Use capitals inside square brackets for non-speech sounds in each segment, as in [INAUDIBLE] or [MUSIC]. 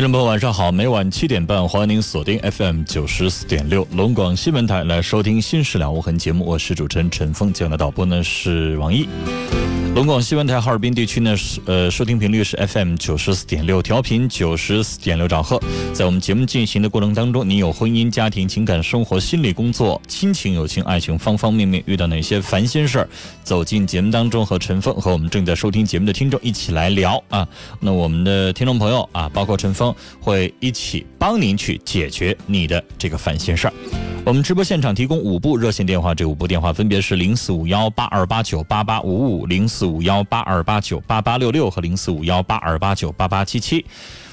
听众朋友，晚上好！每晚七点半，欢迎您锁定 FM 九十四点六龙广新闻台来收听《新事了无痕》节目。我是主持人陈峰，今天的导播呢是王毅。龙广新闻台哈尔滨地区呢是呃收听频率是 FM 九十四点六，调频九十四点六兆赫。在我们节目进行的过程当中，你有婚姻、家庭、情感、生活、心理、工作、亲情、友情、爱情方方面面遇到哪些烦心事儿，走进节目当中和陈峰和我们正在收听节目的听众一起来聊啊。那我们的听众朋友啊，包括陈峰会一起帮您去解决你的这个烦心事儿。我们直播现场提供五部热线电话，这五部电话分别是零四五幺八二八九八八五五、零四五幺八二八九八八六六和零四五幺八二八九八八七七。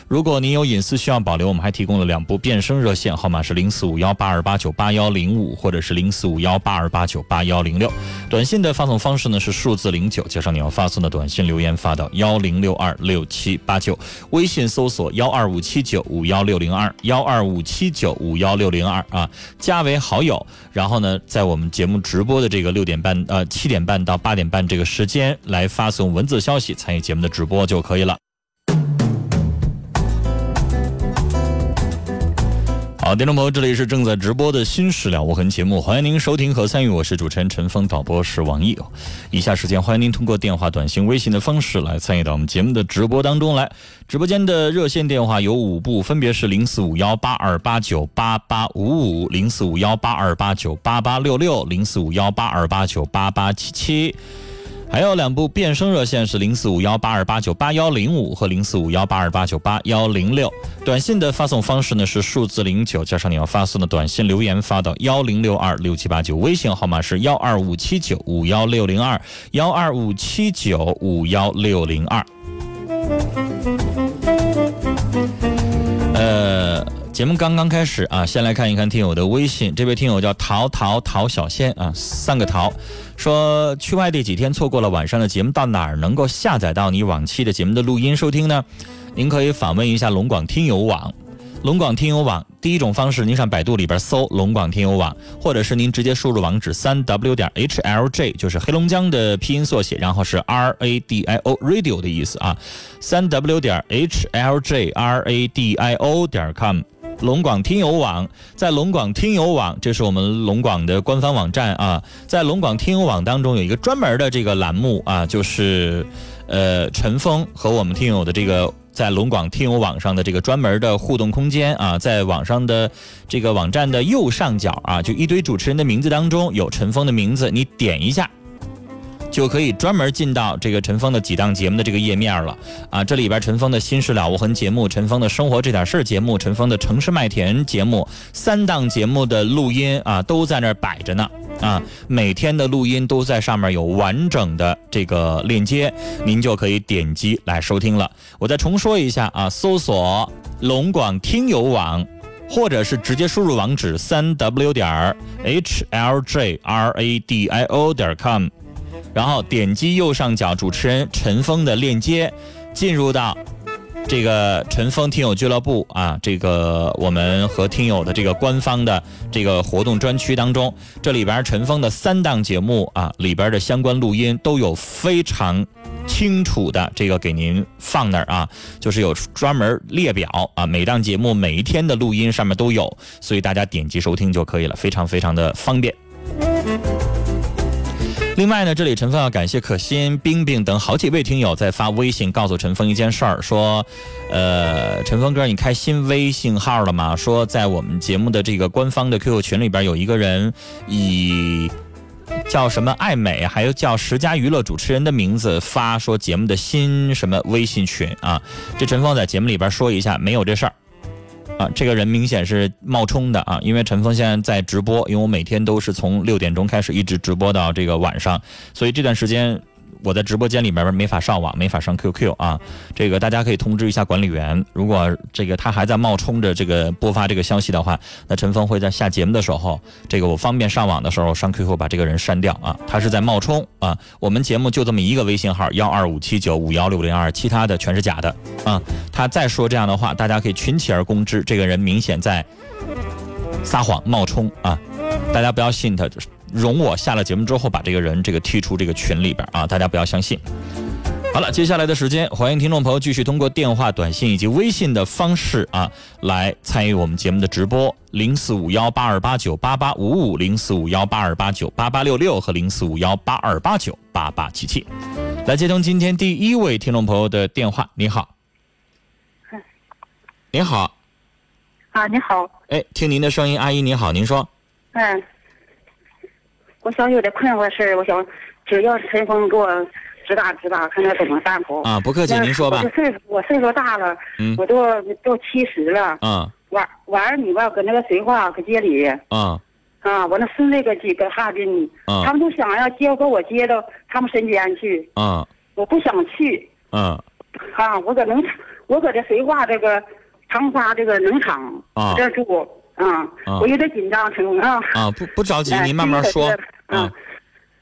如果您有隐私需要保留，我们还提供了两部变声热线，号码是零四五幺八二八九八幺零五或者是零四五幺八二八九八幺零六。短信的发送方式呢是数字零九，加上你要发送的短信留言发到幺零六二六七八九。微信搜索幺二五七九五幺六零二幺二五七九五幺六零二啊，加为好友。然后呢，在我们节目直播的这个六点半呃七点半到八点半这个时间来发送文字消息，参与节目的直播就可以了。好，听众朋友，这里是正在直播的《新事了无痕》节目，欢迎您收听和参与，我是主持人陈峰，导播是王毅。以下时间，欢迎您通过电话、短信、微信的方式来参与到我们节目的直播当中来。直播间的热线电话有五部，分别是零四五幺八二八九八八五五、零四五幺八二八九八八六六、零四五幺八二八九八八七七。还有两部变声热线是零四五幺八二八九八幺零五和零四五幺八二八九八幺零六。短信的发送方式呢是数字零九加上你要发送的短信留言发到幺零六二六七八九。微信号码是幺二五七九五幺六零二幺二五七九五幺六零二。呃，节目刚刚开始啊，先来看一看听友的微信。这位听友叫陶陶陶小仙啊，三个陶。说去外地几天，错过了晚上的节目，到哪儿能够下载到你往期的节目的录音收听呢？您可以访问一下龙广听友网。龙广听友网第一种方式，您上百度里边搜龙广听友网，或者是您直接输入网址三 w 点 h l j，就是黑龙江的拼音缩写，然后是 r a d i o radio 的意思啊，三 w 点 h l j r a d i o 点 com。龙广听友网，在龙广听友网，这是我们龙广的官方网站啊。在龙广听友网当中有一个专门的这个栏目啊，就是呃陈峰和我们听友的这个在龙广听友网上的这个专门的互动空间啊，在网上的这个网站的右上角啊，就一堆主持人的名字当中有陈峰的名字，你点一下。就可以专门进到这个陈峰的几档节目的这个页面了啊！这里边陈峰的新事了无痕节目、陈峰的生活这点事儿节目、陈峰的城市麦田节目三档节目的录音啊，都在那儿摆着呢啊！每天的录音都在上面有完整的这个链接，您就可以点击来收听了。我再重说一下啊，搜索龙广听友网，或者是直接输入网址三 w 点 h l j r a d i o 点 com。然后点击右上角主持人陈峰的链接，进入到这个陈峰听友俱乐部啊，这个我们和听友的这个官方的这个活动专区当中，这里边陈峰的三档节目啊里边的相关录音都有非常清楚的这个给您放那儿啊，就是有专门列表啊，每档节目每一天的录音上面都有，所以大家点击收听就可以了，非常非常的方便。另外呢，这里陈峰要感谢可心、冰冰等好几位听友在发微信告诉陈峰一件事儿，说，呃，陈峰哥，你开新微信号了吗？说在我们节目的这个官方的 QQ 群里边有一个人以叫什么爱美，还有叫十佳娱乐主持人的名字发说节目的新什么微信群啊？这陈峰在节目里边说一下，没有这事儿。啊，这个人明显是冒充的啊！因为陈峰现在在直播，因为我每天都是从六点钟开始一直直播到这个晚上，所以这段时间。我在直播间里边没法上网，没法上 QQ 啊。这个大家可以通知一下管理员，如果这个他还在冒充着这个播发这个消息的话，那陈峰会在下节目的时候，这个我方便上网的时候上 QQ 把这个人删掉啊。他是在冒充啊。我们节目就这么一个微信号幺二五七九五幺六零二，其他的全是假的啊。他再说这样的话，大家可以群起而攻之。这个人明显在撒谎冒充啊，大家不要信他。容我下了节目之后把这个人这个踢出这个群里边啊，大家不要相信。好了，接下来的时间，欢迎听众朋友继续通过电话、短信以及微信的方式啊，来参与我们节目的直播。零四五幺八二八九八八五五，零四五幺八二八九八八六六和零四五幺八二八九八八七七。来接通今天第一位听众朋友的电话。你好，您好，啊，你好，哎，听您的声音，阿姨您好，您说，嗯。我想有点困惑的事儿，我想只要陈峰给我指导指导，看看怎么办不？啊，不客气，您说吧。我岁数我岁数大了，嗯，我都都七十了。嗯。我我儿女吧，搁那个绥化搁街里。嗯。啊，我那孙子搁几个哈尔滨。嗯。他们都想要接把我接到他们身边去。嗯。我不想去。嗯。啊，我搁农场，我搁这绥化这个长沙这个农场这住。啊。我有点紧张，陈工啊。啊，不不着急，您慢慢说。嗯，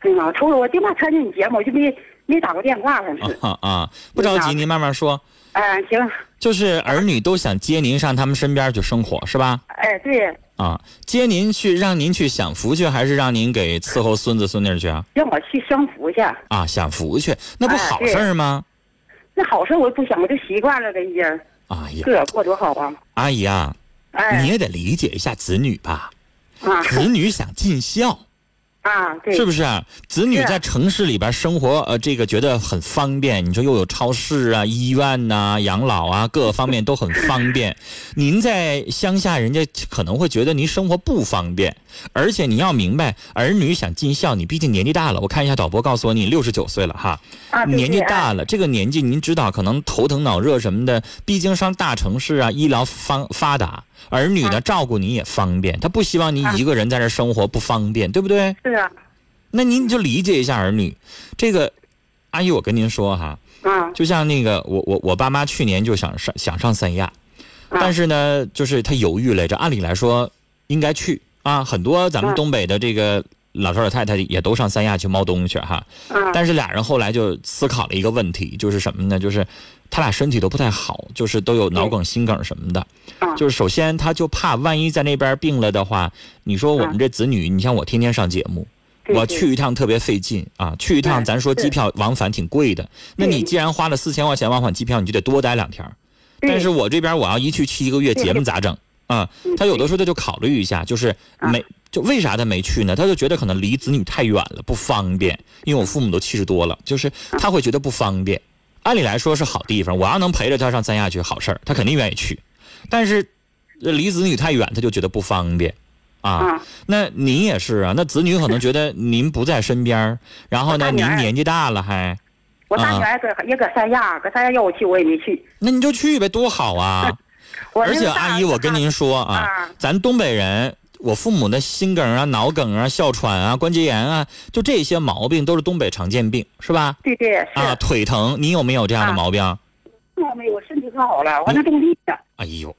对吗？除了我电话参加你节目，我就没没打过电话，反正是啊啊，不着急，您慢慢说。哎，行。就是儿女都想接您上他们身边去生活，是吧？哎，对。啊，接您去，让您去享福去，还是让您给伺候孙子孙女去啊？让我去享福去。啊，享福去，那不好事吗？那好事我不想，我就习惯了这已经。哎呀，个过多好啊！阿姨啊，哎，你也得理解一下子女吧。啊，子女想尽孝。啊，对，是不是啊？子女在城市里边生活，呃，这个觉得很方便。你说又有超市啊、医院呐、养老啊，[LAUGHS] 各个方面都很方便。您在乡下，人家可能会觉得您生活不方便。而且你要明白，儿女想尽孝，你毕竟年纪大了。我看一下导播告诉我，你六十九岁了哈，年纪大了，这个年纪您知道，可能头疼脑热什么的。毕竟上大城市啊，医疗方发达。儿女呢，照顾你也方便，他不希望你一个人在这生活不方便，对不对？是啊。那您就理解一下儿女。这个，阿姨，我跟您说哈，啊，就像那个我我我爸妈去年就想上想上三亚，但是呢，就是他犹豫来着。按理来说应该去啊，很多咱们东北的这个老头老太太也都上三亚去猫东去哈。但是俩人后来就思考了一个问题，就是什么呢？就是。他俩身体都不太好，就是都有脑梗、心梗什么的。就是首先，他就怕万一在那边病了的话，你说我们这子女，你像我天天上节目，我去一趟特别费劲啊。去一趟，咱说机票往返挺贵的。那你既然花了四千块钱往返机票，你就得多待两天。但是我这边我要一去去一个月，节目咋整啊？他有的时候他就考虑一下，就是没就为啥他没去呢？他就觉得可能离子女太远了，不方便。因为我父母都七十多了，就是他会觉得不方便。按理来说是好地方，我要能陪着他上三亚去，好事儿，他肯定愿意去。但是离子女太远，他就觉得不方便啊。那您也是啊，那子女可能觉得您不在身边，然后呢，您年纪大了还。我大女儿搁也搁三亚，搁三亚要我去我也没去。那你就去呗，多好啊！[LAUGHS] 而且阿姨，我跟您说啊，咱东北人。我父母的心梗啊、脑梗啊、哮喘啊、关节炎啊，就这些毛病都是东北常见病，是吧？对对啊，腿疼，你有没有这样的毛病？我没有，身体可好了，我那种力的。哎呦，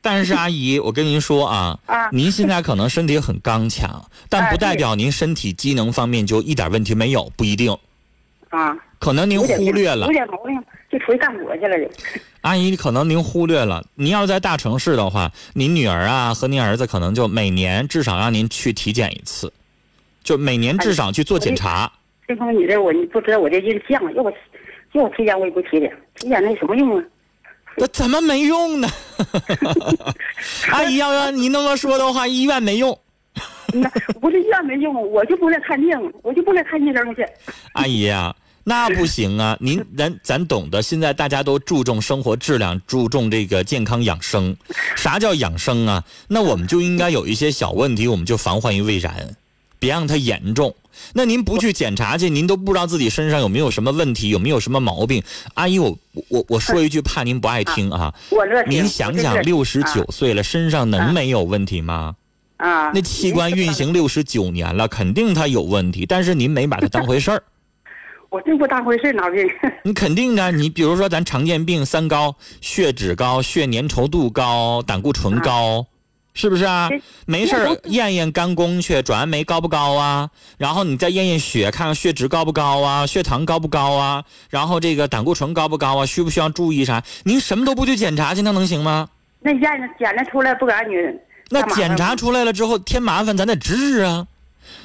但是阿姨，我跟您说啊，啊，您现在可能身体很刚强，但不代表您身体机能方面就一点问题没有，不一定。啊，可能您忽略了。有点毛病。就出去干活去了就。阿姨，可能您忽略了，您要是在大城市的话，您女儿啊和您儿子可能就每年至少让您去体检一次，就每年至少去做检查。这方你这我你不知道我这印象，要我要我体检我也不体检，体检那有什么用啊？那怎么没用呢？阿姨，要要你那么说的话，医院没用。[LAUGHS] 那不是医院没用，我就不来看病，我就不来看医生去。[LAUGHS] 阿姨呀，那不行啊！[LAUGHS] 您咱咱懂得，现在大家都注重生活质量，注重这个健康养生。啥叫养生啊？那我们就应该有一些小问题，我们就防患于未然，别让它严重。那您不去检查去，您都不知道自己身上有没有什么问题，有没有什么毛病。阿姨，我我我说一句，[LAUGHS] 怕您不爱听啊。我乐您想想，六十九岁了，身上能没有问题吗？啊，那器官运行六十九年了，肯定它有问题，但是您没把它当回事儿。我真不当回事脑病。[LAUGHS] 你肯定的，你比如说咱常见病，三高：血脂高、血粘稠度高、胆固醇高。是不是啊？没事验验肝功去，转氨酶高不高啊？然后你再验验血，看看血脂高不高啊？血糖高不高啊？然后这个胆固醇高不高啊？需不需要注意啥？您什么都不去检查去，那能行吗？那验检查出来不给俺女。那检查出来了之后添麻烦，咱得治啊。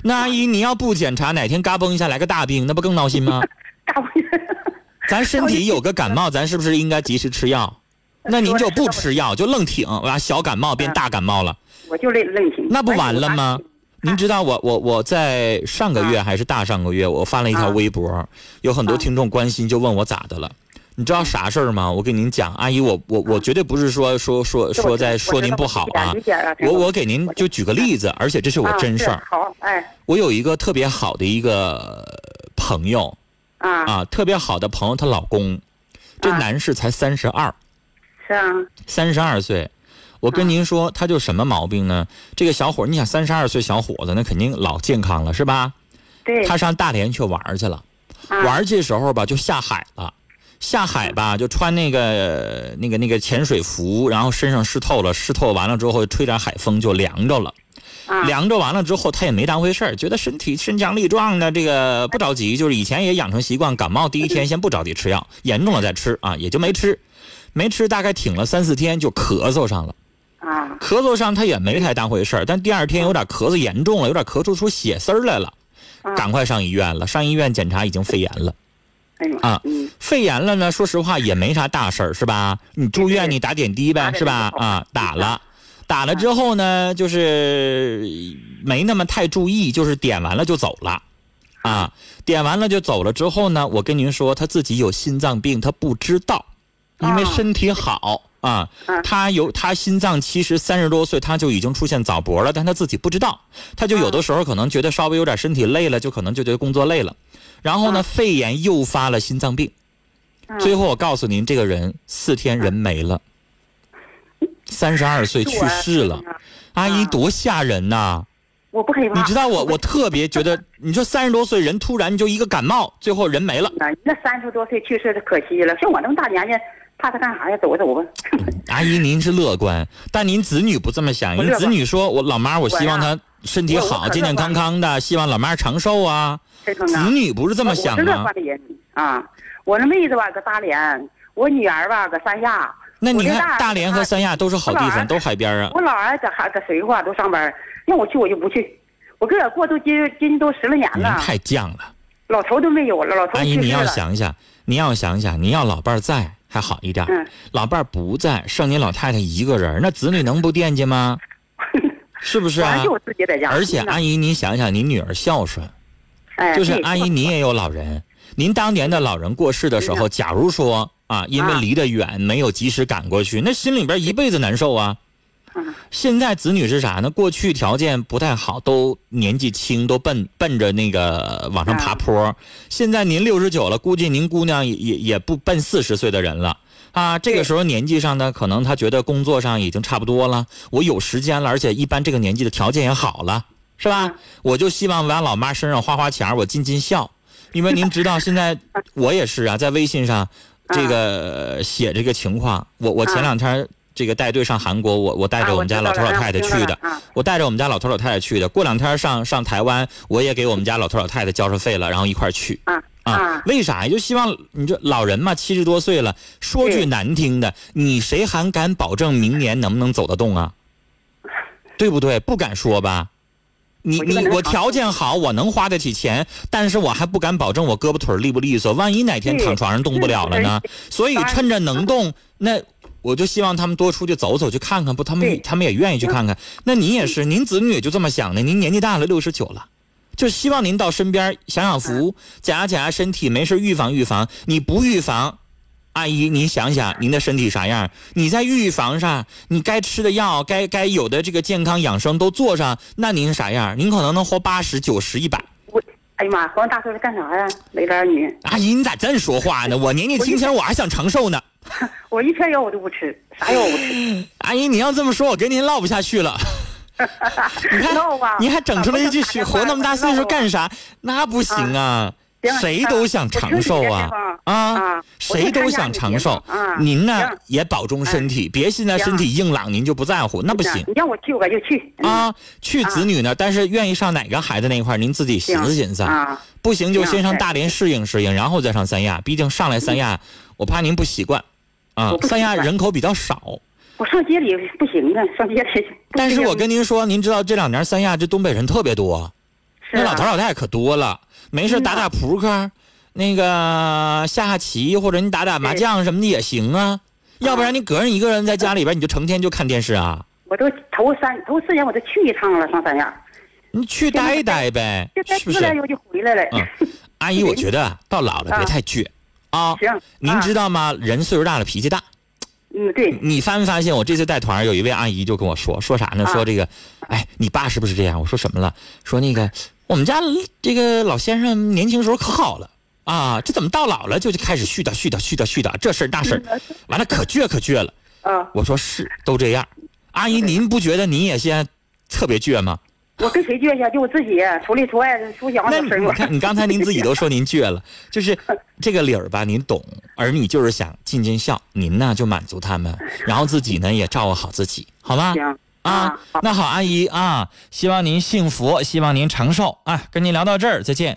那阿姨，你要不检查，哪天嘎嘣一下来个大病，那不更闹心吗？[LAUGHS] 咱身体有个感冒，咱是不是应该及时吃药？[LAUGHS] 那您就不吃药，就愣挺，完小感冒变大感冒了。我就愣愣挺。那不完了吗？您知道我我我在上个月还是大上个月，我发了一条微博，有很多听众关心，就问我咋的了。你知道啥事儿吗？我跟您讲，阿姨，我我我绝对不是说说说说在说您不好啊。我我给您就举个例子，而且这是我真事儿。好，哎。我有一个特别好的一个朋友，啊啊，特别好的朋友，她老公，这男士才三十二。是啊，三十二岁，我跟您说，他就什么毛病呢？这个小伙你想三十二岁小伙子，那肯定老健康了，是吧？对。他上大连去玩去了，玩去时候吧，就下海了。下海吧，就穿那个那个那个潜水服，然后身上湿透了，湿透完了之后，吹点海风就凉着了。凉着完了之后，他也没当回事觉得身体身强力壮的，这个不着急。就是以前也养成习惯，感冒第一天先不着急吃药，严重了再吃啊，也就没吃。没吃，大概挺了三四天，就咳嗽上了。啊，咳嗽上他也没太当回事儿，但第二天有点咳嗽严重了，有点咳出出血丝儿来了，赶快上医院了。上医院检查已经肺炎了。啊，肺炎了呢，说实话也没啥大事儿，是吧？你住院你打点滴呗，是吧？啊，打了，打了之后呢，就是没那么太注意，就是点完了就走了。啊，点完了就走了之后呢，我跟您说，他自己有心脏病，他不知道。因为身体好啊，他有他心脏其实三十多岁他就已经出现早搏了，但他自己不知道，他就有的时候可能觉得稍微有点身体累了，就可能就觉得工作累了，然后呢肺炎诱发了心脏病，最后我告诉您，这个人四天人没了，三十二岁去世了，阿姨多吓人呐！我不害怕。你知道我我特别觉得，你说三十多岁人突然就一个感冒，最后人没了。那三十多岁去世的可惜了，像我这么大年纪。怕他干啥呀？走走吧。阿姨，您是乐观，但您子女不这么想。您子女说：“我老妈，我希望她身体好，健健康康的，希望老妈长寿啊。”子女不是这么想吗？乐观的人啊！我那妹子吧搁大连，我女儿吧搁三亚。那你看，大连和三亚都是好地方，都海边啊。我老儿子还搁绥化都上班，让我去我就不去。我搁这过都今今都十来年了。太犟了。老头都没有了，老头阿姨，你要想想，你要想想，你要老伴在。还好一点，老伴儿不在，剩您老太太一个人，那子女能不惦记吗？[LAUGHS] 是不是啊？而且阿姨，您想想，您女儿孝顺，就是阿姨，您也有老人。您当年的老人过世的时候，假如说啊，因为离得远，没有及时赶过去，那心里边一辈子难受啊。现在子女是啥呢？过去条件不太好，都年纪轻，都奔奔着那个往上爬坡。现在您六十九了，估计您姑娘也也也不奔四十岁的人了啊。这个时候年纪上呢，可能她觉得工作上已经差不多了，我有时间了，而且一般这个年纪的条件也好了，是吧？我就希望往老妈身上花花钱，我尽尽孝。因为您知道，现在 [LAUGHS] 我也是啊，在微信上这个写这个情况，我我前两天。这个带队上韩国，我我带着我们家老头老太太去的，我带着我们家老头老太太去的。过两天上上台湾，我也给我们家老头老太太交上费了，然后一块去。啊啊！为啥呀？就希望你这老人嘛，七十多岁了，说句难听的，你谁还敢保证明年能不能走得动啊？对不对？不敢说吧？你你我条件好，我能花得起钱，但是我还不敢保证我胳膊腿利不利索，万一哪天躺床上动不了了呢？所以趁着能动，那。我就希望他们多出去走走，去看看，不，他们他们也愿意去看看。那您也是，您子女也就这么想的。您年纪大了，六十九了，就希望您到身边享享福，检查检查身体，没事预防预防。你不预防，阿姨，您想想您的身体啥样？你在预防上，你该吃的药，该该有的这个健康养生都做上，那您啥样？您可能能活八十九十一百。哎呀妈，黄大岁数干啥呀？没点女。阿姨，你咋这么说话呢？我年纪轻轻，我还想长寿呢。[LAUGHS] 我一片药我都不吃，啥药我不吃。阿姨，你要这么说，我跟您唠不下去了。[LAUGHS] 你看，你还整出了一句“活那么大岁数干啥”？那不行啊。谁都想长寿啊啊！谁都想长寿。您呢也保重身体，别现在身体硬朗，您就不在乎，那不行。你让我去，我就去啊！去子女呢，但是愿意上哪个孩子那一块，您自己寻思寻思。不行就先上大连适应适应，然后再上三亚。毕竟上来三亚，我怕您不习惯啊。三亚人口比较少。我上街里不行啊，上街里。但是我跟您说，您知道这两年三亚这东北人特别多，那老头老太太可多了。没事打打扑克，那个下下棋，或者你打打麻将什么的也行啊。要不然你个人一个人在家里边，你就成天就看电视啊。我都头三头四年我都去一趟了，上三亚。你去待一待呗，是不是？我就回来了。阿姨，我觉得到老了别 [LAUGHS] 太倔啊。行。您知道吗？人岁数大了脾气大。嗯，对。你发没发现我这次带团有一位阿姨就跟我说说啥呢？说这个，哎，你爸是不是这样？我说什么了？说那个。我们家这个老先生年轻时候可好了啊，这怎么到老了就就开始絮叨絮叨絮叨絮叨这事儿那事儿，完了可倔可倔了。啊，我说是都这样。阿姨，您不觉得您也现在特别倔吗？我跟谁倔去？就我自己，出里出外出小那你看，你刚才您自己都说您倔了，[LAUGHS] 就是这个理儿吧，您懂。而你就是想尽尽孝，您呢就满足他们，然后自己呢也照顾好自己，好吗？行。啊，那好，阿姨啊，希望您幸福，希望您长寿啊！跟您聊到这儿，再见。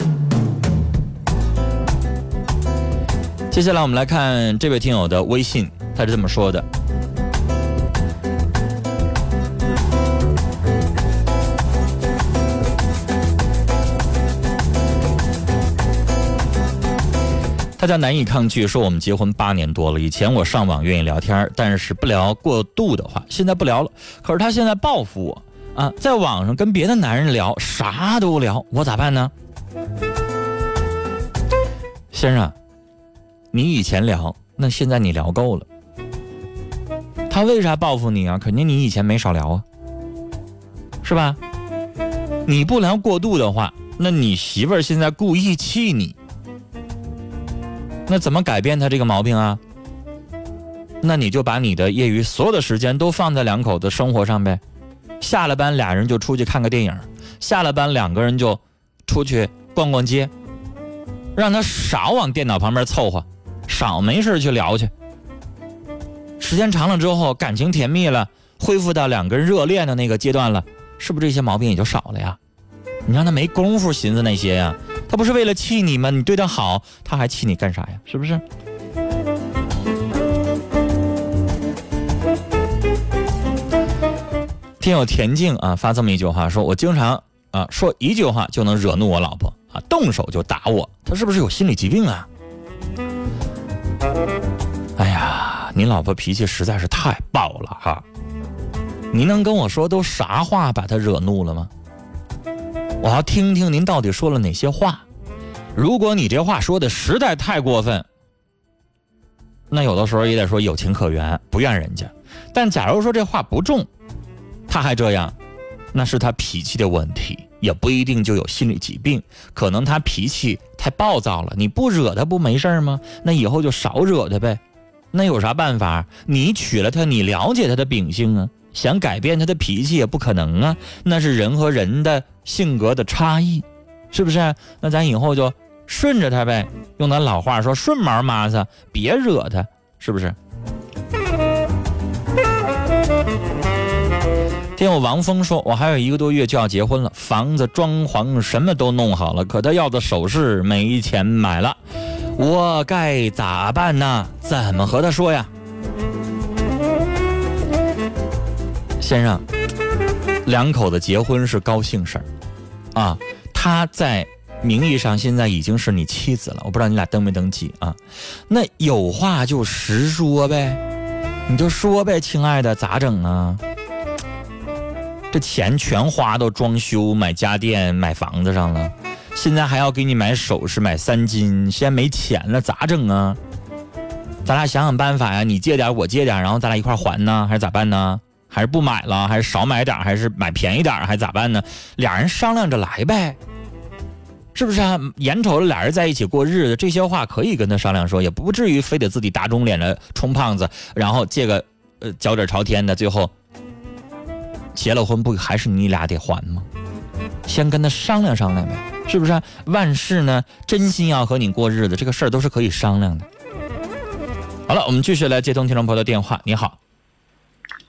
接下来我们来看这位听友的微信，他是这么说的。他家难以抗拒，说我们结婚八年多了，以前我上网愿意聊天，但是不聊过度的话，现在不聊了。可是他现在报复我啊，在网上跟别的男人聊，啥都聊，我咋办呢？先生，你以前聊，那现在你聊够了。他为啥报复你啊？肯定你以前没少聊啊，是吧？你不聊过度的话，那你媳妇儿现在故意气你。那怎么改变他这个毛病啊？那你就把你的业余所有的时间都放在两口子生活上呗。下了班俩人就出去看个电影，下了班两个人就出去逛逛街，让他少往电脑旁边凑合，少没事去聊去。时间长了之后，感情甜蜜了，恢复到两个人热恋的那个阶段了，是不是这些毛病也就少了呀？你让他没工夫寻思那些呀。他不是为了气你吗？你对他好，他还气你干啥呀？是不是？听友田静啊发这么一句话，说我经常啊说一句话就能惹怒我老婆啊，动手就打我，他是不是有心理疾病啊？哎呀，你老婆脾气实在是太暴了哈！您能跟我说都啥话把他惹怒了吗？我要听听您到底说了哪些话。如果你这话说的实在太过分，那有的时候也得说有情可原，不怨人家。但假如说这话不重，他还这样，那是他脾气的问题，也不一定就有心理疾病。可能他脾气太暴躁了，你不惹他不没事吗？那以后就少惹他呗。那有啥办法？你娶了她，你了解他的秉性啊。想改变他的脾气也不可能啊，那是人和人的性格的差异，是不是？那咱以后就顺着他呗，用咱老话说顺毛妈子，别惹他，是不是？听我王峰说，我还有一个多月就要结婚了，房子装潢什么都弄好了，可他要的首饰没钱买了，我该咋办呢？怎么和他说呀？先生，两口子结婚是高兴事儿，啊，他在名义上现在已经是你妻子了，我不知道你俩登没登记啊？那有话就实说呗，你就说呗，亲爱的，咋整啊？这钱全花到装修、买家电、买房子上了，现在还要给你买首饰、买三金，现在没钱了，咋整啊？咱俩想想办法呀，你借点，我借点，然后咱俩一块还呢，还是咋办呢？还是不买了，还是少买点，还是买便宜点，还咋办呢？俩人商量着来呗，是不是啊？眼瞅着俩人在一起过日子，这些话可以跟他商量说，也不至于非得自己打肿脸的充胖子，然后借个呃脚趾朝天的，最后结了婚不还是你俩得还吗？先跟他商量商量呗，是不是？万事呢，真心要和你过日子，这个事儿都是可以商量的。好了，我们继续来接通听众朋友的电话。你好，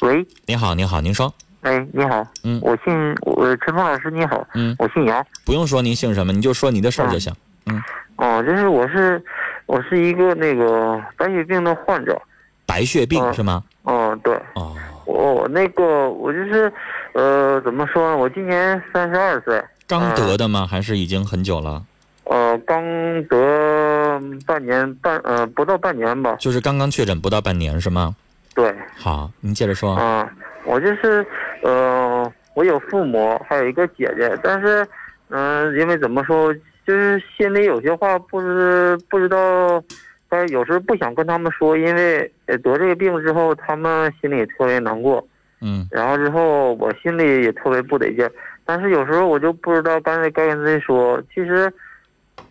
喂，你好，你好，您说。哎，你好，嗯我姓我陈峰老师，你好，嗯，我姓杨。不用说您姓什么，你就说你的事儿就行。嗯哦，就是我是我是一个那个白血病的患者。白血病嗯是吗？哦，对，哦，我那个我就是呃，怎么说呢？我今年三十二岁，刚得的吗？还是已经很久了？呃，刚得半年半呃不到半年吧。就是刚刚确诊不到半年是吗？对，好，您接着说。嗯、我就是呃，我有父母，还有一个姐姐，但是嗯、因为怎么说，就是心里有些话不知不知道，但是有时候不想跟他们说，因为呃得这个病之后，他们心里也特别难过，嗯，然后之后我心里也特别不得劲，但是有时候我就不知道该该跟谁说。其实，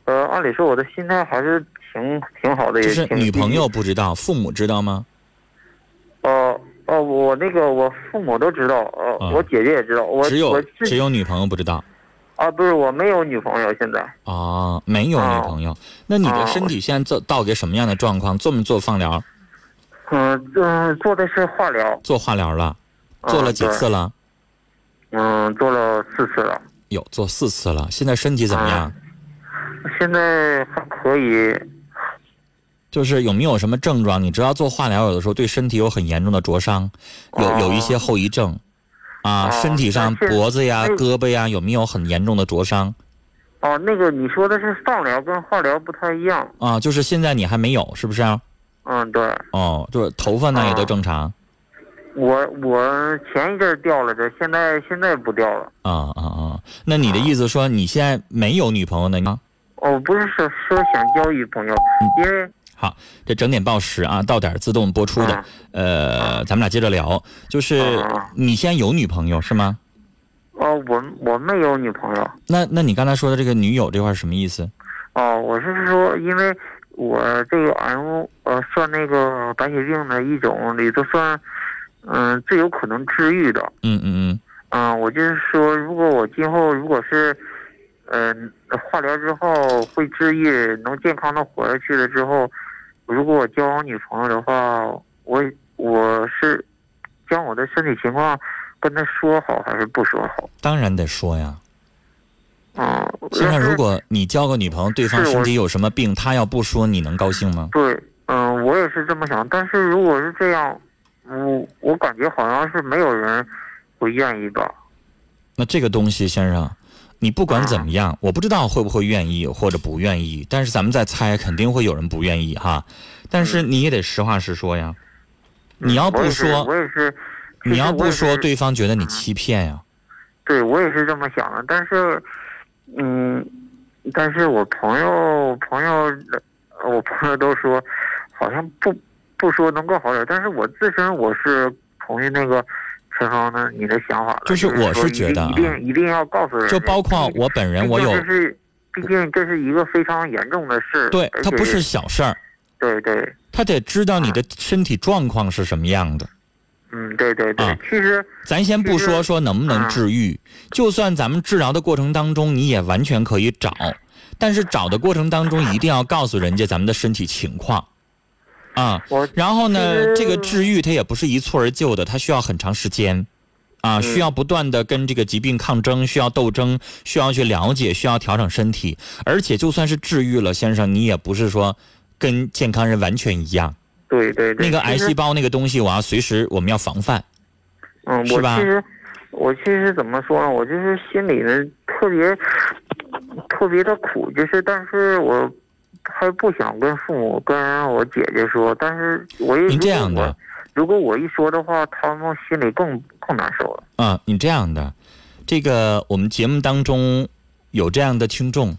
呃，按理说我的心态还是挺挺好的，就是也挺女朋友不知道，父母知道吗？哦哦，我那个我父母都知道，呃，啊我姐姐也知道，我只有我自只有女朋友不知道啊，不是我没有女朋友，现在啊，没有女朋友。那你的哦身体现在到到个什么样的状况？做没做放疗？嗯嗯做的是化疗，做化疗了？做了几嗯次了？嗯，做了四次了，有做四次了。现在身体怎么样？现在还可以，就是有没有什么症状？你知道做化疗有的时候对身体有很严重的灼伤，有哦有一些后遗症，啊，哦身体上脖子呀、胳膊呀有没有很严重的灼伤？哦，那个你说的是放疗跟化疗不太一样，啊，就是现在你还没有，是不是啊？嗯，对哦，就是头发呢也都哦正常。我我前一阵儿掉了的，现在现在不掉了，啊啊啊！那你的意思说你现在没有女朋友呢？吗？哦，不是说说想交女朋友，因为好，这整点报时啊，到点儿自动播出的。呃，咱们俩接着聊，就是啊你现在有女朋友是吗？哦，我我没有女朋友。那那你刚才说的这个女友这块儿什么意思？哦，我是说，因为我这个癌物呃算那个白血病的一种，里头算嗯、最有可能治愈的。嗯嗯嗯、我就是说，如果我今后如果是嗯、化疗之后会治愈，能健康的活下去了之后，如果我交往女朋友的话，我我是将我的身体情况跟她说好还是不说好？嗯，当然得说呀。嗯，现在如果你交个女朋友，对方身体有什么病，她要不说，你能高兴吗？对，嗯、我也是这么想。但是如果是这样，我我感觉好像是没有人会愿意吧。那这个东西，先生，你不管怎么样，我不知道会不会愿意或者不愿意，但是咱们再猜，肯定会有人不愿意哈。但是你也得实话实说呀。你要我不也是我，也是。你要不说，对。对方觉得你欺骗呀。对，我也是这么想的，但是，嗯，但是我朋友朋友，我朋友都说，好像不不说能够好点，但是我自身我是同意那个陈芳呢你的想法的，就是我是觉得啊一定一定要告诉人，就包括我本人，我有这是，毕竟这是一个非常严重的事，对而且他不是小事儿，对对，他得知道你的身体状况是什么样的。嗯，对对对，啊其实咱先不说说能不能嗯治愈，就算咱们治疗的过程当中，你也完全可以找，但是找的过程当中一定要告诉人家咱们的身体情况，啊，[LAUGHS] 我然后呢，这个治愈它也不是一蹴而就的，它需要很长时间，啊，嗯。需要不断的跟这个疾病抗争，需要斗争，需要去了解，需要调整身体，而且就算是治愈了，先生，你也不是说跟健康人完全一样，对对对，那个癌细胞那个东西，我要随时我们要防范，嗯，我其实，我其实怎么说呢？我就是心里呢特别特别的苦，就是但是我还不想跟父母跟我姐姐说，但是我也您这样的，如果我一说的话，他们心里更更难受了。啊，你这样的，这个我们节目当中有这样的听众，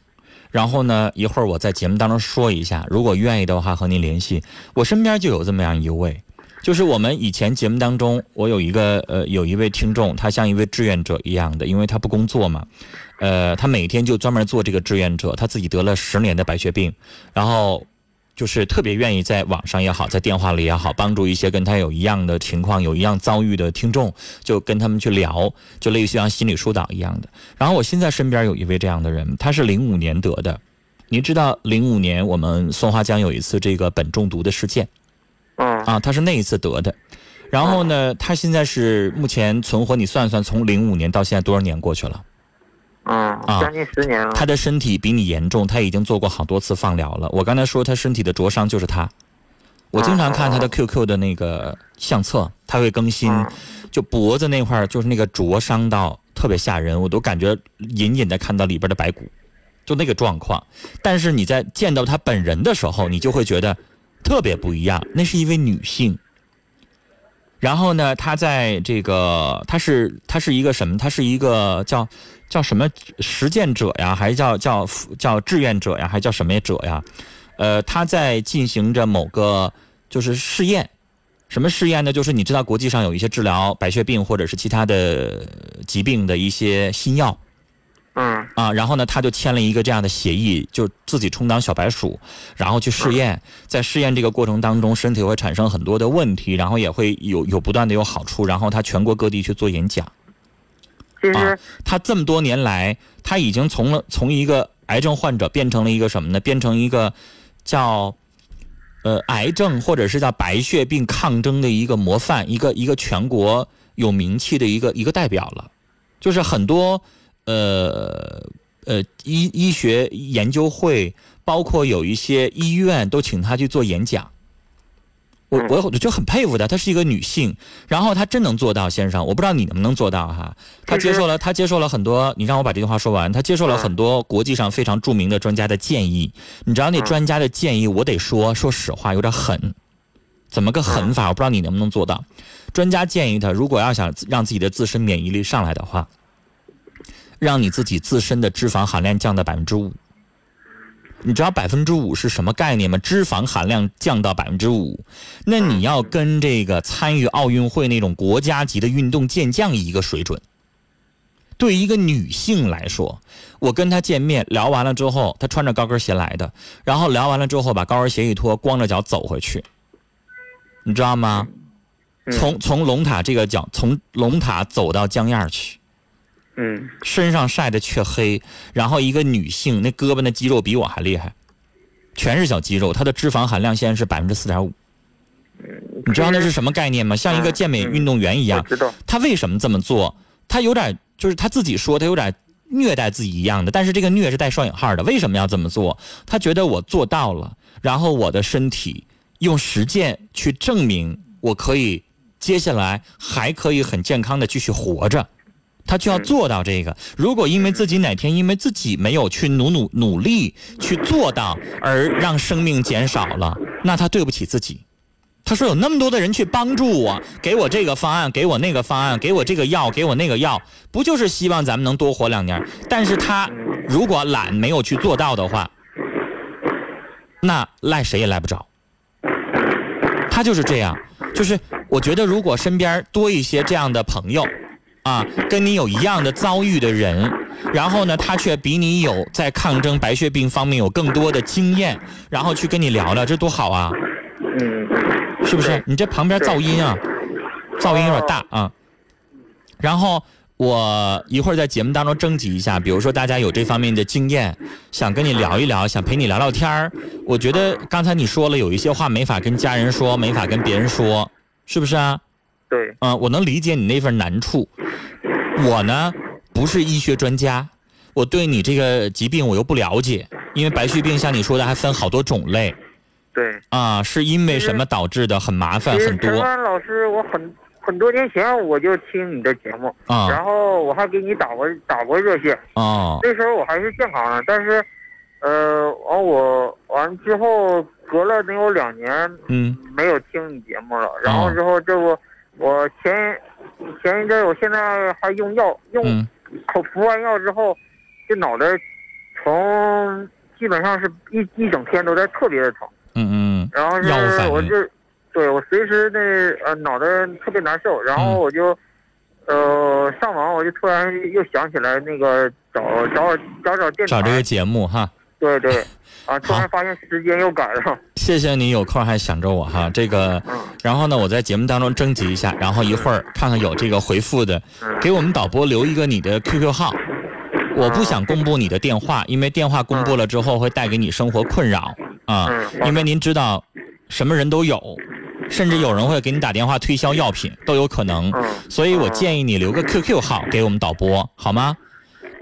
然后呢，一会儿我在节目当中说一下，如果愿意的话和您联系。我身边就有这么样一位，就是我们以前节目当中，我有一个呃有一位听众，他像一位志愿者一样的，因为他不工作嘛，呃，他每天就专门做这个志愿者，他自己得了十年的白血病，然后。就是特别愿意在网上也好，在电话里也好，帮助一些跟他有一样的情况、有一样遭遇的听众，就跟他们去聊，就类似于像心理疏导一样的。然后我现在身边有一位这样的人，他是零五年得的。您知道零五年我们松花江有一次这个苯中毒的事件，嗯啊，他是那一次得的。然后呢，他现在是目前存活，你算算，从零五年到现在多少年过去了？嗯，将近十年了。他的身体比你严重，他已经做过好多次放疗了。我刚才说他身体的灼伤就是他，我经常看他的 QQ 的那个相册，他会更新，就脖子那块就是那个灼伤到特别吓人，我都感觉隐隐的看到里边的白骨，就那个状况。但是你在见到他本人的时候，你就会觉得特别不一样，那是一位女性。然后呢，他在这个，他是他是一个什么？他是一个叫叫什么实践者呀，还是叫叫叫志愿者呀，还叫什么者呀？呃，他在进行着某个就是试验，什么试验呢？就是你知道国际上有一些治疗白血病或者是其他的疾病的一些新药。嗯啊，然后呢，他就签了一个这样的协议，就自己充当小白鼠，然后去试验，在试验这个过程当中，身体会产生很多的问题，然后也会有有不断的有好处，然后他全国各地去做演讲。其实他这么多年来，他已经从了从一个癌症患者变成了一个什么呢？变成一个叫呃癌症或者是叫白血病抗争的一个模范，一个一个全国有名气的一个一个代表了，就是很多。呃呃，医医学研究会，包括有一些医院都请他去做演讲。我我我就很佩服她，她是一个女性，然后她真能做到，先生，我不知道你能不能做到哈。她接受了，她接受了很多，你让我把这句话说完。她接受了很多国际上非常著名的专家的建议。你知道那专家的建议，我得说，说实话有点狠。怎么个狠法？我不知道你能不能做到。专家建议他，如果要想让自己的自身免疫力上来的话。让你自己自身的脂肪含量降到百分之五，你知道百分之五是什么概念吗？脂肪含量降到百分之五，那你要跟这个参与奥运会那种国家级的运动健将一个水准。对于一个女性来说，我跟她见面聊完了之后，她穿着高跟鞋来的，然后聊完了之后把高跟鞋一脱，光着脚走回去，你知道吗？从从龙塔这个角，从龙塔走到江堰去。嗯，身上晒的却黑，然后一个女性那胳膊那肌肉比我还厉害，全是小肌肉，她的脂肪含量现在是百分之四点五。你知道那是什么概念吗？像一个健美运动员一样。知道。他为什么这么做？他有点就是他自己说他有点虐待自己一样的，但是这个虐是带双引号的。为什么要这么做？他觉得我做到了，然后我的身体用实践去证明我可以接下来还可以很健康的继续活着。他就要做到这个。如果因为自己哪天因为自己没有去努努努力去做到，而让生命减少了，那他对不起自己。他说有那么多的人去帮助我，给我这个方案，给我那个方案，给我这个药，给我那个药，不就是希望咱们能多活两年？但是他如果懒没有去做到的话，那赖谁也赖不着。他就是这样，就是我觉得如果身边多一些这样的朋友。啊，跟你有一样的遭遇的人，然后呢，他却比你有在抗争白血病方面有更多的经验，然后去跟你聊聊，这多好啊！嗯，是不是？你这旁边噪音啊，噪音有点大啊。然后我一会儿在节目当中征集一下，比如说大家有这方面的经验，想跟你聊一聊，想陪你聊聊天儿。我觉得刚才你说了有一些话没法跟家人说，没法跟别人说，是不是啊？对，嗯，我能理解你那份难处。我呢，不是医学专家，我对你这个疾病我又不了解，因为白血病像你说的还分好多种类。对。啊，是因为什么导致的？很麻烦，很多。陈安老师，我很很多年前我就听你的节目，啊，然后我还给你打过打过热线。哦。那时候我还是健康的，但是，呃，完我完之后。隔了能有两年，嗯，没有听你节目了。然后之后这不，我前前一阵，我现在还用药，用口服完药之后，这脑袋从基本上是一一整天都在特别的疼。嗯嗯。然后是我就，对我随时那呃脑袋特别难受，然后我就。呃，上网我就突然又想起来那个找找找找电找这个节目哈。对对，[LAUGHS] 啊，突然发现时间又赶上。谢谢你有空还想着我哈，这个，然后呢，我在节目当中征集一下，然后一会儿看看有这个回复的，给我们导播留一个你的 QQ 号。我不想公布你的电话，因为电话公布了之后会带给你生活困扰啊。因为您知道，什么人都有。甚至有人会给你打电话推销药品，都有可能。所以我建议你留个 QQ 号给我们导播，好吗？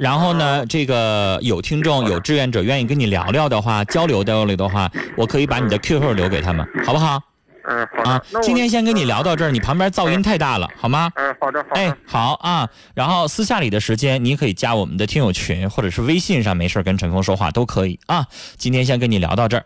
然后呢，这个有听众、有志愿者愿意跟你聊聊的话，交流交流的话，我可以把你的 QQ 留给他们，好不好？嗯，好啊。今天先跟你聊到这儿，你旁边噪音太大了，好吗？嗯，好的，好的。哎，好啊。然后私下里的时间，你可以加我们的听友群，或者是微信上没事跟陈峰说话都可以啊。今天先跟你聊到这儿。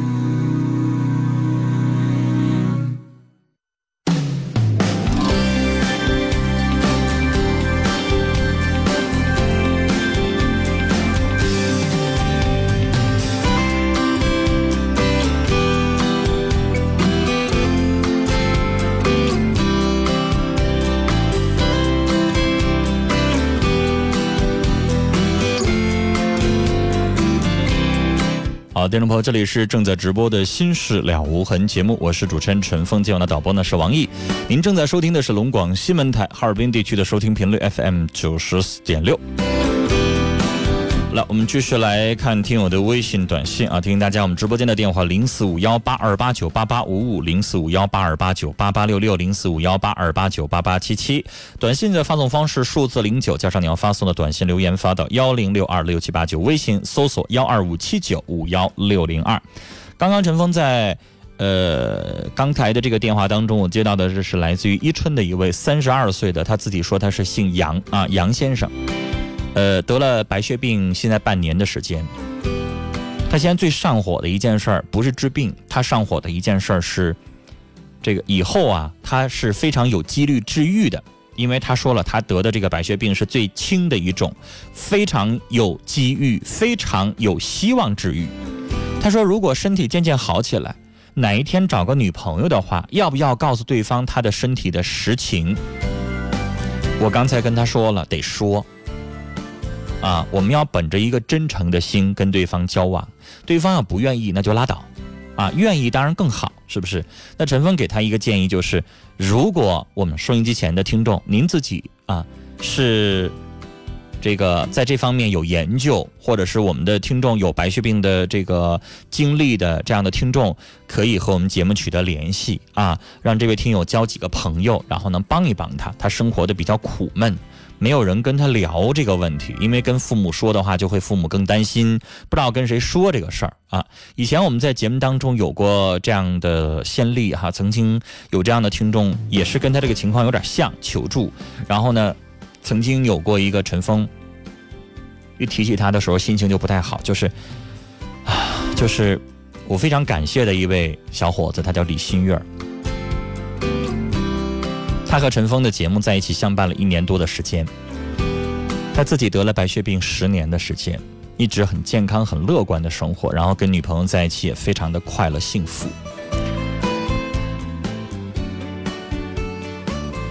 听众朋友，这里是正在直播的《心事了无痕》节目，我是主持人陈峰，今晚的导播呢是王毅。您正在收听的是龙广西门台哈尔滨地区的收听频率 FM 九十四点六。来，我们继续来看听友的微信短信啊！提醒大家，我们直播间的电话零四五幺八二八九八八五五零四五幺八二八九八八六六零四五幺八二八九八八七七。短信的发送方式数字零九加上你要发送的短信留言发到幺零六二六七八九。微信搜索幺二五七九五幺六零二。刚刚陈峰在呃刚才的这个电话当中，我接到的这是来自于伊春的一位三十二岁的，他自己说他是姓杨啊，杨先生。呃，得了白血病，现在半年的时间。他现在最上火的一件事儿，不是治病，他上火的一件事儿是，这个以后啊，他是非常有几率治愈的，因为他说了，他得的这个白血病是最轻的一种，非常有机遇，非常有希望治愈。他说，如果身体渐渐好起来，哪一天找个女朋友的话，要不要告诉对方他的身体的实情？我刚才跟他说了，得说。啊，我们要本着一个真诚的心跟对方交往，对方要不愿意那就拉倒，啊，愿意当然更好，是不是？那陈峰给他一个建议就是，如果我们收音机前的听众，您自己啊是这个在这方面有研究，或者是我们的听众有白血病的这个经历的这样的听众，可以和我们节目取得联系啊，让这位听友交几个朋友，然后能帮一帮他，他生活的比较苦闷。没有人跟他聊这个问题，因为跟父母说的话，就会父母更担心，不知道跟谁说这个事儿啊。以前我们在节目当中有过这样的先例哈，曾经有这样的听众也是跟他这个情况有点像求助，然后呢，曾经有过一个陈峰，一提起他的时候心情就不太好，就是啊，[SIGHS] 就是我非常感谢的一位小伙子，他叫李新月。他和陈峰的节目在一起相伴了一年多的时间，他自己得了白血病十年的时间，一直很健康、很乐观的生活，然后跟女朋友在一起也非常的快乐幸福。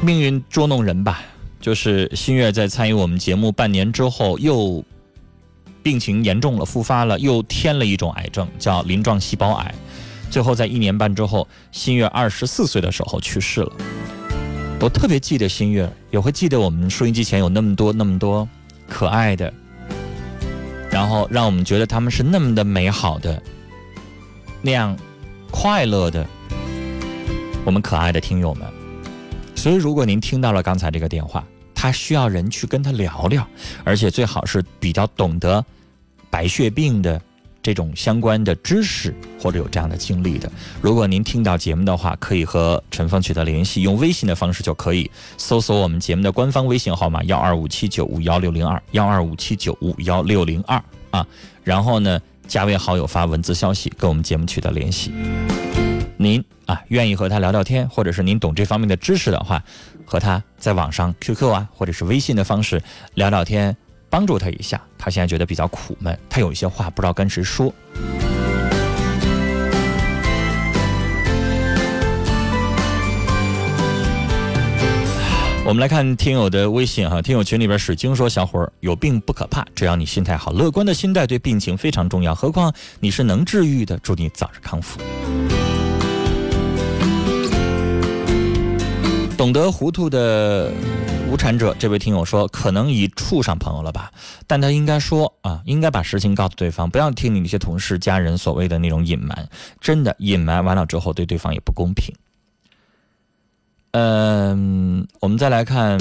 命运捉弄人吧，就是新月在参与我们节目半年之后，又病情严重了，复发了，又添了一种癌症，叫鳞状细胞癌，最后在一年半之后，新月二十四岁的时候去世了。我特别记得新月，也会记得我们收音机前有那么多那么多可爱的，然后让我们觉得他们是那么的美好的，那样快乐的，我们可爱的听友们。所以，如果您听到了刚才这个电话，他需要人去跟他聊聊，而且最好是比较懂得白血病的这。种相关的知识或者有这样的经历的。如果您听到节目的话，可以和陈峰取得联系，用微信的方式就可以搜索我们节目的官方微信号码幺二五七九五幺六零二幺二五七九五幺六零二啊，然后呢加为好友发文字消息跟我们节目取得联系。您啊愿意和他聊聊天，或者是您懂这方面的知识的话，和他在网上 QQ 啊或者是微信的方式聊聊天。帮助他一下，他现在觉得比较苦闷，他有一些话不知道跟谁说。我们来看听友的微信哈，听友群里边水晶说：“小伙儿有病不可怕，只要你心态好，乐观的心态对病情非常重要。何况你是能治愈的，祝你早日康复。”懂得糊涂的。无产者这位听友说，可能已处上朋友了吧？但他应该说啊，应该把实情告诉对方，不要听你那些同事、家人所谓的那种隐瞒。真的隐瞒完了之后，对对方也不公平。嗯，我们再来看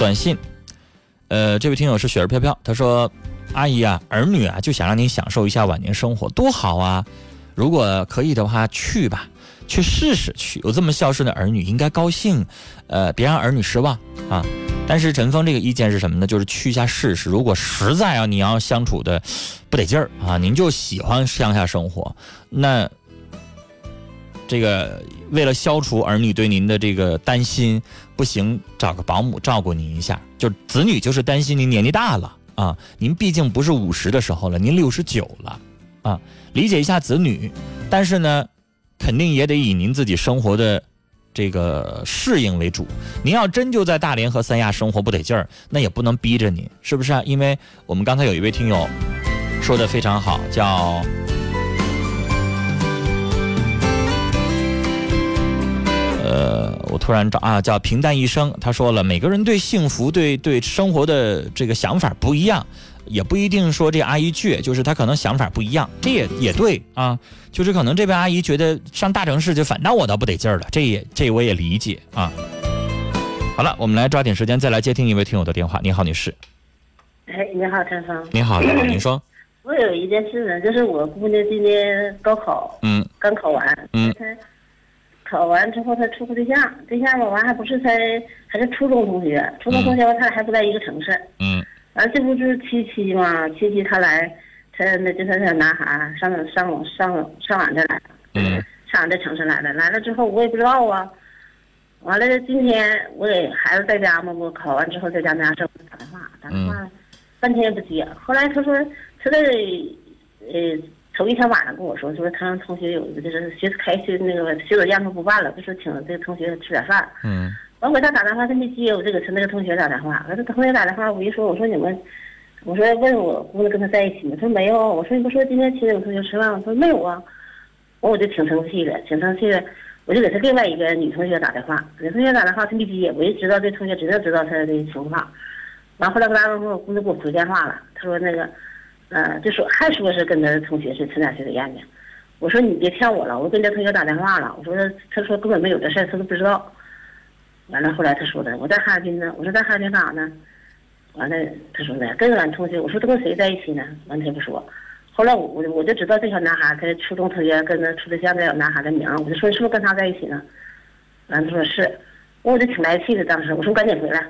短信。呃，这位听友是雪儿飘飘，他说：“阿姨啊，儿女啊，就想让您享受一下晚年生活，多好啊！如果可以的话，去吧。”去试试去，有这么孝顺的儿女应该高兴，呃，别让儿女失望啊。但是陈峰这个意见是什么呢？就是去一下试试。如果实在啊你要相处的不得劲儿啊，您就喜欢乡下生活，那这个为了消除儿女对您的这个担心，不行，找个保姆照顾您一下。就子女就是担心您年纪大了啊，您毕竟不是五十的时候了，您六十九了啊，理解一下子女。但是呢。肯定也得以您自己生活的这个适应为主。您要真就在大连和三亚生活不得劲儿，那也不能逼着您，是不是啊？因为我们刚才有一位听友说的非常好，叫呃，我突然找啊，叫平淡一生。他说了，每个人对幸福、对对生活的这个想法不一样。也不一定说这阿姨倔，就是她可能想法不一样，这也也对啊。就是可能这位阿姨觉得上大城市就反倒我倒不得劲儿了，这也这我也理解啊。好了，我们来抓紧时间再来接听一位听友的电话。你好，女士。哎，你好，陈峰。你好，你好，[CLEARS THROAT] 您说。我有一件事呢，就是我姑娘今年高考，嗯，刚考完，嗯，她考完之后她处个对象，对象吧完还不是才还是初中同学，初中同学吧他俩还不在一个城市，嗯。完，这不就是七七吗？七七他来，他那就他那男孩上上上上俺这来了，嗯，上俺这城市来了。来了之后我也不知道啊。完了，今天我给孩子在家嘛，我考完之后在家那家正打电话，打电话半天也不接。后来他说他在呃头一天晚上跟我说，说他让同学有一个就是学开学那个写作业不办了，就说请这个同学吃点饭。嗯。我给他打电话，他没接，我就给他那个同学打电话。我这同学打电话，我一说，我说你们，我说问我姑娘跟他在一起吗？他说没有。我说你不说今天请我同学吃饭吗？他说没有啊。完我就挺生气的，挺生气的，我就给他另外一个女同学打电话。女同学打电话，他没接，我就知道这同学指定知道他的情况。完后来跟他说，我姑娘给我回电话了，他说那个，呃，就说还说是跟他同学是参加学的宴呢。我说你别骗我了，我跟这同学打电话了。我说他说根本没有这事儿，他都不知道。完了，后来他说的，我在哈尔滨呢。我说在哈尔滨干啥呢？完了，他说的跟俺同学。我说他跟谁在一起呢？完他也不说。后来我我就知道这小男孩他初中同学跟他处对象那小男孩的名，我就说是不是跟他在一起呢？完了他说是，我就挺来气的。当时我说赶紧回来。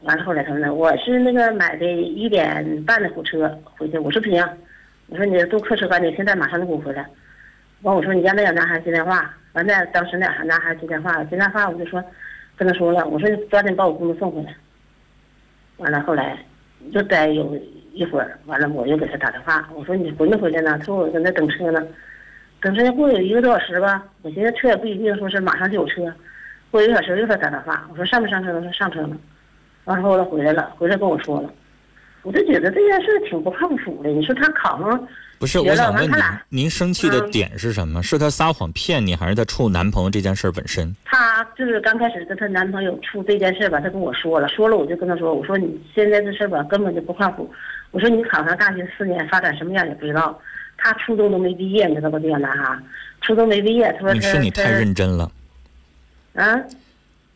完了后来他说呢，我是那个买的一点半的火车回去。我说不行，我说你坐客车赶紧，现在马上就给我回来。完我说你让那小男孩接电话。完了当时那男孩接电话，接电话我就说。跟他说了，我说抓紧把我姑娘送回来。完了后来，就待有一会儿，完了我又给他打电话，我说你回没回来呢？他说我在那等车呢，等车过有一个多小时吧。我寻思车也不一定说是马上就有车，过一个小时又给他打电话，我说上没上车？他说上车了。完后他回来了，回来跟我说了，我就觉得这件事挺不靠谱的。你说他考上。不是，我想问你，您生气的点是什么？是她撒谎骗你，还是她处男朋友这件事本身？她就是刚开始跟她男朋友处这件事吧，她跟我说了，说了我就跟她说，我说你现在这事吧根本就不靠谱。我说你考上大学四年发展什么样也不知道。她初中都没毕业，你知道吧？这小男孩初中没毕业，她说你是你太认真了。啊？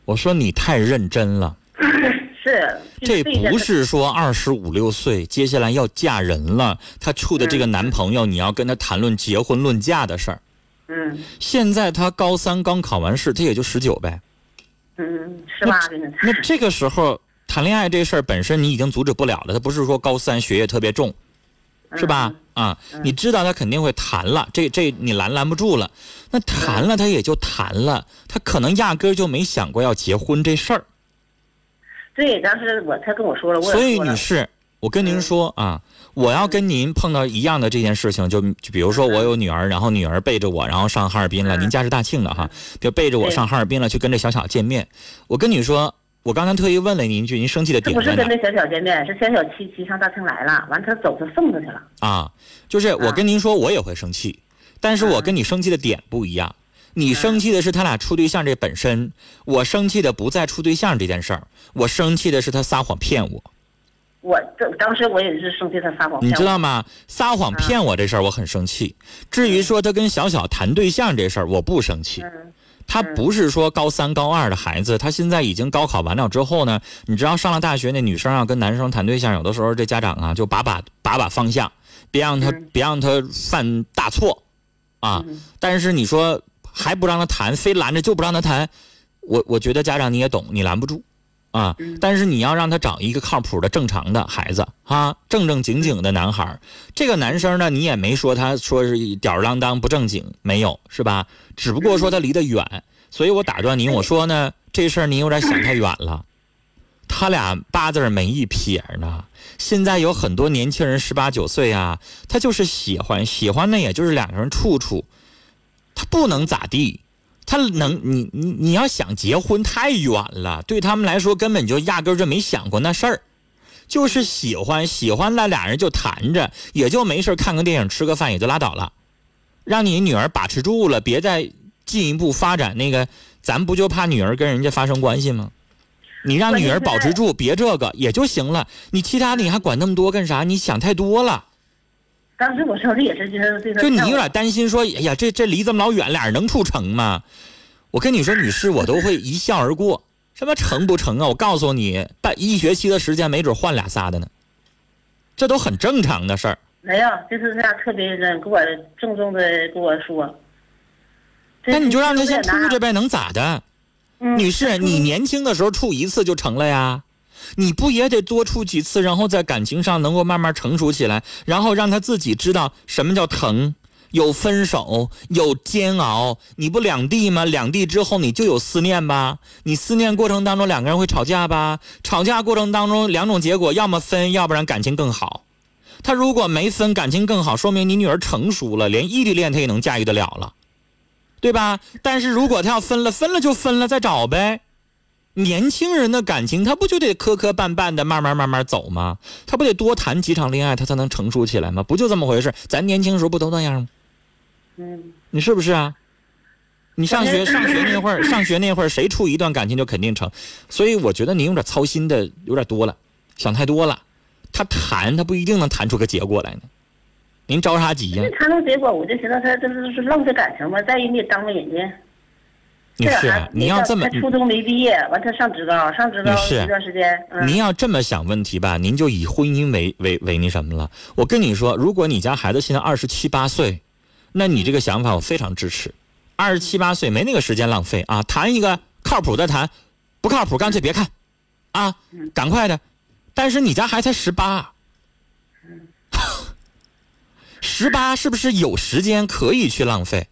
我说你太认真了。[LAUGHS] 是，这不是说二十五六岁接下来要嫁人了，她处的这个男朋友，你要跟他谈论结婚论嫁的事儿。嗯现在她高三刚考完试，她也就十九呗。嗯，十八的呢。那这个时候谈恋爱这事儿本身你已经阻止不了了，他不是说高三学业特别重，是吧？啊，你知道他肯定会谈了，这这你拦拦不住了。那谈了他也就谈了，他可能压根儿就没想过要结婚这事儿。对，当时我他跟我说了，我也所以女士，我跟您说啊，我要跟您碰到一样的这件事情，就就比如说我有女儿，然后女儿背着我，然后上哈尔滨了，嗯您家是大庆的哈，就背着我上哈尔滨了，去跟这小小见面。我跟你说，我刚才特意问了您一句，您生气的点不是跟？那小小见面，是小小骑骑上大庆来了，完他走他送他去了。啊，就是我啊跟您说，我也会生气，但是我嗯跟你生气的点不一样。你生气的是他俩处对象这本身，我生气的不在处对象这件事儿，我生气的是他撒谎骗我。我当时我也是生气，他撒谎你。知道吗？撒谎啊骗我这事儿我很生气。至于说他跟小小谈对象这事儿，我不生气。嗯他不是说高三高二的孩子，他现在已经高考完了之后呢，你知道上了大学那女生要跟男生谈对象，有的时候这家长啊就把把把把方向，别让他嗯别让他犯大错，啊。嗯但是你说还不让他谈，非拦着就不让他谈，我我觉得家长你也懂，你拦不住。啊，嗯但是你要让他找一个靠谱的、正常的孩子啊，正正经经的男孩儿。这个男生呢，你也没说他说是吊儿郎当不正经，没有是吧？只不过说他离得远，所以我打断您，我说呢，这事儿您有点想太远了。他俩八字没一撇呢。现在有很多年轻人十八九岁啊，他就是喜欢，喜欢呢，也就是两个人处处，他不能咋地。他能，你你你要想结婚太远了，对他们来说根本就压根儿就没想过那事儿，就是喜欢喜欢了，俩人就谈着，也就没事看个电影吃个饭也就拉倒了，让你女儿把持住了，别再进一步发展那个，咱不就怕女儿跟人家发生关系吗？你让女儿保持住，别这个也就行了，你其他的你还管那么多干啥？你想太多了。当时我说的也是，就是就你有点担心，说，哎呀，这这离这么老远，俩人能处成吗？我跟你说，女士，我都会一笑而过。什么成不成啊？我告诉你，半一学期的时间，没准换俩仨的呢，这都很正常的事儿。没有，就是他俩特别认，给我郑重的跟我说。那你就让他先处着呗。呗，能咋的？嗯女士，你年轻的时候处一次就成了呀，你不也得多处几次，然后在感情上能够慢慢成熟起来，然后让他自己知道什么叫疼，有分手，有煎熬，你不两地吗？两地之后你就有思念吧，你思念过程当中两个人会吵架吧？吵架过程当中两种结果，要么分，要不然感情更好。他如果没分，感情更好，说明你女儿成熟了，连异地恋她也能驾驭得了了。对吧？但是如果他要分了，分了就分了，再找呗。年轻人的感情，他不就得磕磕绊绊的，慢慢慢慢走吗？他不得多谈几场恋爱，他才能成熟起来吗？不就这么回事？咱年轻时候不都那样吗？嗯，你是不是啊？你上学上学那会儿，上学那会儿，[LAUGHS] 谁处一段感情就肯定成。所以我觉得你有点操心的有点多了，想太多了。他谈，他不一定能谈出个结果来呢。您着啥急呀、这谈出结果，我就寻思他这是是浪费感情嘛，再一没耽误人家。女士啊这孩子，你要这么他初中没毕业，完他上职高，上职高一段时间，嗯，您要这么想问题吧，您就以婚姻为为为那什么了。我跟你说，如果你家孩子现在二十七八岁，那你这个想法我非常支持。二十七八岁没那个时间浪费啊，谈一个靠谱的谈，不靠谱干脆别看，啊，赶快的。但是你家孩子才十八，[LAUGHS] 十八是不是有时间可以去浪费？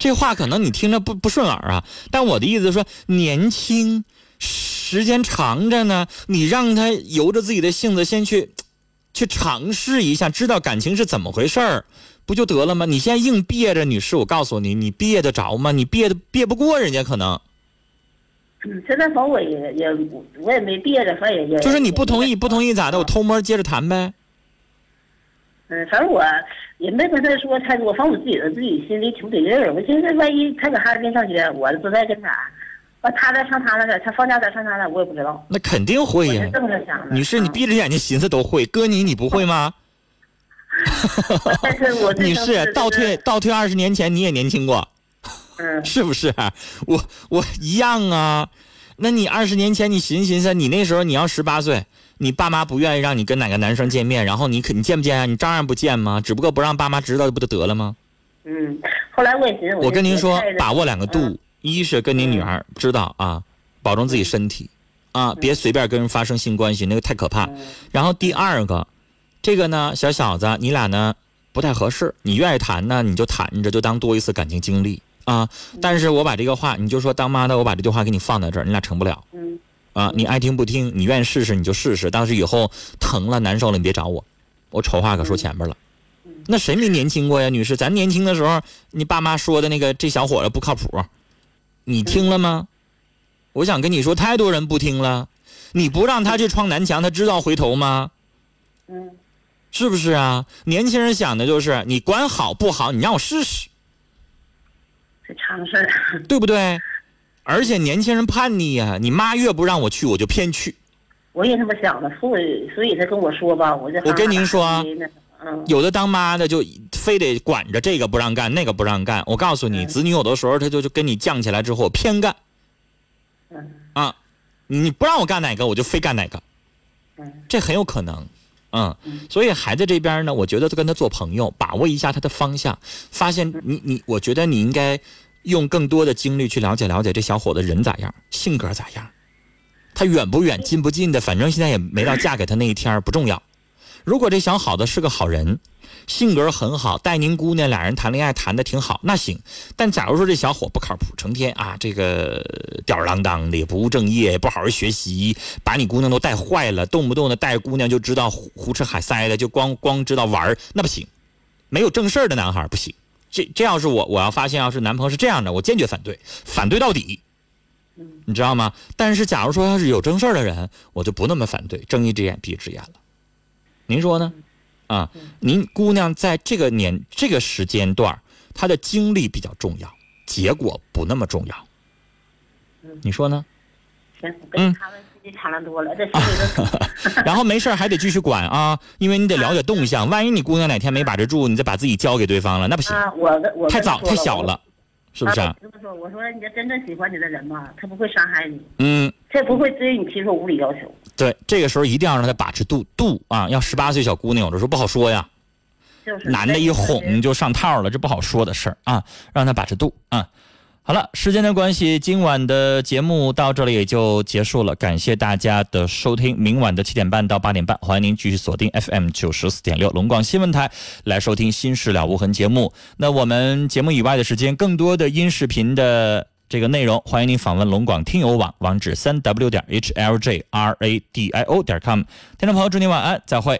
这话可能你听着不不顺耳啊，但我的意思是说，年轻，时间长着呢，你让他由着自己的性子先去，[TSK] 去尝试一下，知道感情是怎么回事儿，不就得了吗？你现在硬憋着，女士，我告诉你，你憋得着吗？你憋得憋不过人家，可能嗯现在反正我也也我也没憋着，反正也也就是你不同意，不同意。意咋的？我偷摸接着谈呗。嗯，反正我也没跟他说太多，反正我自己的自己心里挺不得劲儿。我寻思，万一他搁哈尔滨上学，我不在跟前儿，完他再上他那去，他放假再上他那儿，我也不知道。那肯定会呀我是，这么。女士，你嗯闭着眼睛寻思都会，搁你你不会吗？但是我 [LAUGHS] 最女士，倒退倒退二十年前你也年轻过。嗯 [LAUGHS] 是不是？我我一样啊。那你二十年前你寻思寻思，你那时候你要十八岁，你爸妈不愿意让你跟哪个男生见面，然后你可你见不见啊？你照样不见吗？只不过不让爸妈知道不就得了吗？嗯，后来我也觉得，我跟您说，把握两个度，一是跟您女儿知道啊，保重自己身体，啊，别随便跟人发生性关系，那个太可怕。然后第二个，这个呢，小小子，你俩呢不太合适，你愿意谈呢，你就谈着，就当多一次感情经历。啊！但是我把这个话，你就说当妈的，我把这句话给你放在这儿，你俩成不了。嗯。啊，你爱听不听，你愿意试试你就试试。但是以后疼了难受了，你别找我，我丑话可说前面了。那谁没年轻过呀，女士？咱年轻的时候，你爸妈说的那个这小伙子不靠谱，你听了吗？我想跟你说，太多人不听了。你不让他去撞南墙，他知道回头吗？嗯。是不是啊？年轻人想的就是你管好不好，你让我试试。常事儿，对不对？[LAUGHS] 而且年轻人叛逆呀，你妈越不让我去，我就偏去。我也这么想的，所以所以他跟我说吧，我就我跟您说，嗯，有的当妈的就非得管着这个不让干，那个不让干。我告诉你，子女有的时候他就就跟你犟起来之后偏干。嗯啊，你不让我干哪个，我就非干哪个。嗯，这很有可能。嗯，所以孩子这边呢，我觉得跟他做朋友，把握一下他的方向，发现你你，我觉得你应该用更多的精力去了解了解这小伙子人咋样，性格咋样，他远不远，近不近的，反正现在也没到嫁给他那一天，不重要。如果这小伙子是个好人。性格很好，带您姑娘俩人谈恋爱谈的挺好，那行。但假如说这小伙不靠谱，成天啊这个吊儿郎当的，也不务正业，也不好好学习，把你姑娘都带坏了，动不动的带姑娘就知道胡胡吃海塞的，就光光知道玩那不行。没有正事的男孩不行。这这要是我，我要发现要是男朋友是这样的，我坚决反对，反对到底。你知道吗？但是假如说要是有正事儿的人，我就不那么反对，睁一只眼闭一只眼了。您说呢？啊，您姑娘在这个年这个时间段，她的经历比较重要，结果不那么重要。你说呢？行，跟他们时间差了多了，这心里 [LAUGHS] [LAUGHS] 然后没事还得继续管啊，因为你得了解动向，万一你姑娘哪天没把持住，你再把自己交给对方了，那不行。我我太早太小了，是不是？这么说，我说你这真正喜欢你的人嘛，他不会伤害你，嗯，他不会对你提出无理要求。对，这个时候一定要让他把持度度啊！要十八岁小姑娘，有的时候不好说呀。男的一哄就上套了，这不好说的事儿啊！让他把持度啊！好了，时间的关系，今晚的节目到这里也就结束了。感谢大家的收听，明晚的七点半到八点半，欢迎您继续锁定 FM 九十四点六龙广新闻台来收听《新事了无痕》节目。那我们节目以外的时间，更多的音视频的。这个内容，欢迎您访问龙广听友网网址三 w 点 h l j r a d i o 点 com。听众朋友，祝您晚安，再会。